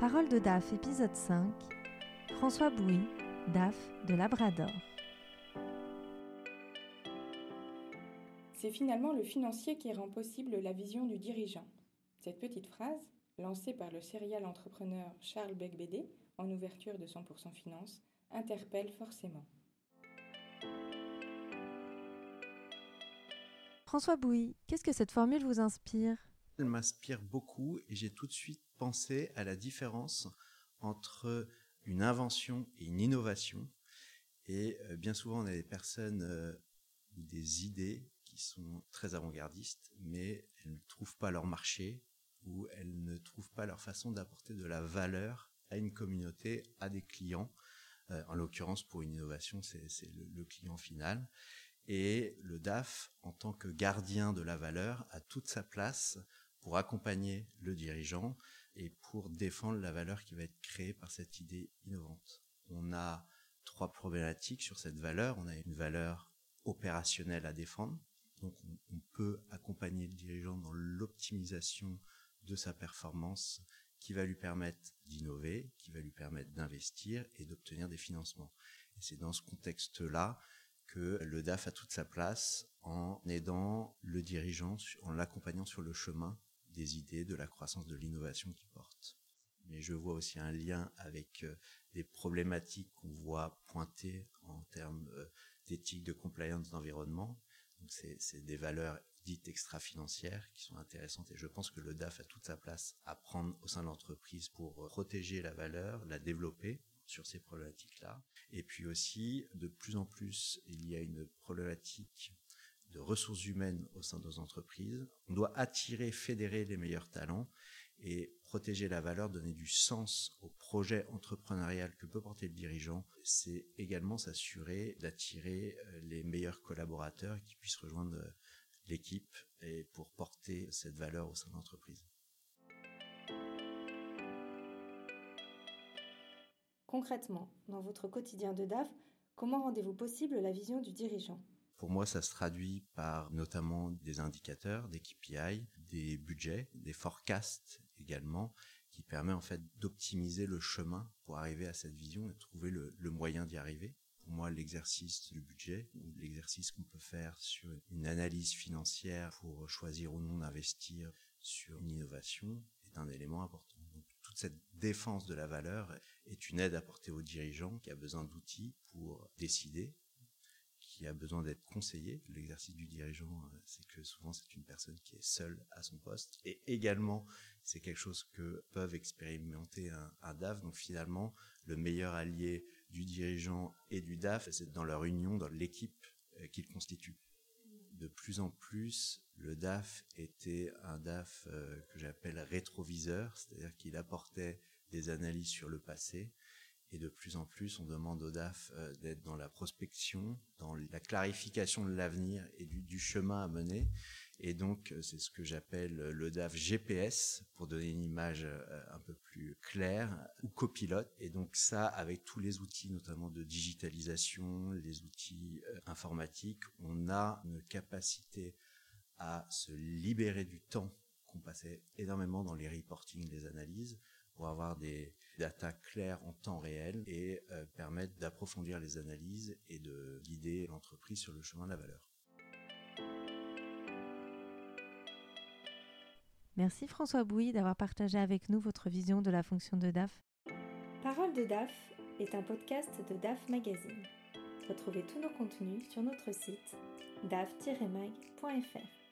Parole de DAF, épisode 5. François Bouy, DAF de Labrador. C'est finalement le financier qui rend possible la vision du dirigeant. Cette petite phrase, lancée par le serial entrepreneur Charles Becbédé en ouverture de 100% Finance, interpelle forcément. François Bouy, qu'est-ce que cette formule vous inspire? Elle m'inspire beaucoup et j'ai tout de suite pensé à la différence entre une invention et une innovation. Et euh, bien souvent, on a des personnes euh, des idées qui sont très avant-gardistes, mais elles ne trouvent pas leur marché ou elles ne trouvent pas leur façon d'apporter de la valeur à une communauté, à des clients. Euh, en l'occurrence, pour une innovation, c'est le, le client final. Et le DAF, en tant que gardien de la valeur, a toute sa place pour accompagner le dirigeant et pour défendre la valeur qui va être créée par cette idée innovante. On a trois problématiques sur cette valeur. On a une valeur opérationnelle à défendre. Donc on, peut accompagner le dirigeant dans l'optimisation de sa performance qui va lui permettre d'innover, qui va lui permettre d'investir et d'obtenir des financements. Et c'est dans ce contexte-là que le DAF a toute sa place en aidant le dirigeant, en l'accompagnant sur le chemin des idées, de la croissance, de l'innovation qu'il porte. Mais je vois aussi un lien avec euh, des problématiques qu'on voit pointer en termes euh, d'éthique, de compliance, d'environnement. C'est des valeurs dites extra-financières qui sont intéressantes et je pense que le DAF a toute sa place à prendre au sein de l'entreprise pour protéger la valeur, la développer sur ces problématiques-là. Et puis aussi, de plus en plus, il y a une problématique de ressources humaines au sein de nos entreprises. On doit attirer, fédérer les meilleurs talents et protéger la valeur, donner du sens au projet entrepreneurial que peut porter le dirigeant. C'est également s'assurer d'attirer euh, les meilleurs collaborateurs qui puissent rejoindre euh, l'équipe et pour porter cette valeur au sein de l'entreprise. Concrètement, dans votre quotidien de DAF, comment rendez-vous possible la vision du dirigeant? Pour moi, ça se traduit par notamment des indicateurs, des KPI, des budgets, des forecasts également, qui permet en fait d'optimiser le chemin pour arriver à cette vision et trouver le, moyen d'y arriver. Pour moi, l'exercice du budget, l'exercice qu'on peut faire sur une analyse financière pour choisir ou non d'investir sur une innovation est un élément important. Toute cette défense de la valeur est une aide apportée au dirigeant qui a besoin d'outils pour décider, qui a besoin d'être conseillé. L'exercice du dirigeant, euh, c'est que souvent c'est une personne qui est seule à son poste. Et également, c'est quelque chose que peuvent expérimenter un, DAF. Donc finalement, le meilleur allié du dirigeant et du DAF, c'est dans leur union, dans l'équipe euh, qu'ils constituent. De plus en plus, le DAF était un DAF euh, que j'appelle rétroviseur, c'est-à-dire qu'il apportait des analyses sur le passé, et de plus en plus, on demande au DAF euh, d'être dans la prospection, dans la clarification de l'avenir et du, chemin à mener. Et donc, euh, c'est ce que j'appelle le DAF GPS, pour donner une image euh, un peu plus claire, ou copilote. Et donc ça, avec tous les outils, notamment de digitalisation, les outils informatiques, on a une capacité à se libérer du temps qu'on passait énormément dans les reporting, les analyses, pour avoir des data claires en temps réel et euh, permettre d'approfondir les analyses et de guider l'entreprise sur le chemin de la valeur. Merci François Bouy d'avoir partagé avec nous votre vision de la fonction de DAF. Parole de DAF est un podcast de DAF Magazine. Retrouvez tous nos contenus sur notre site daf-mag.fr.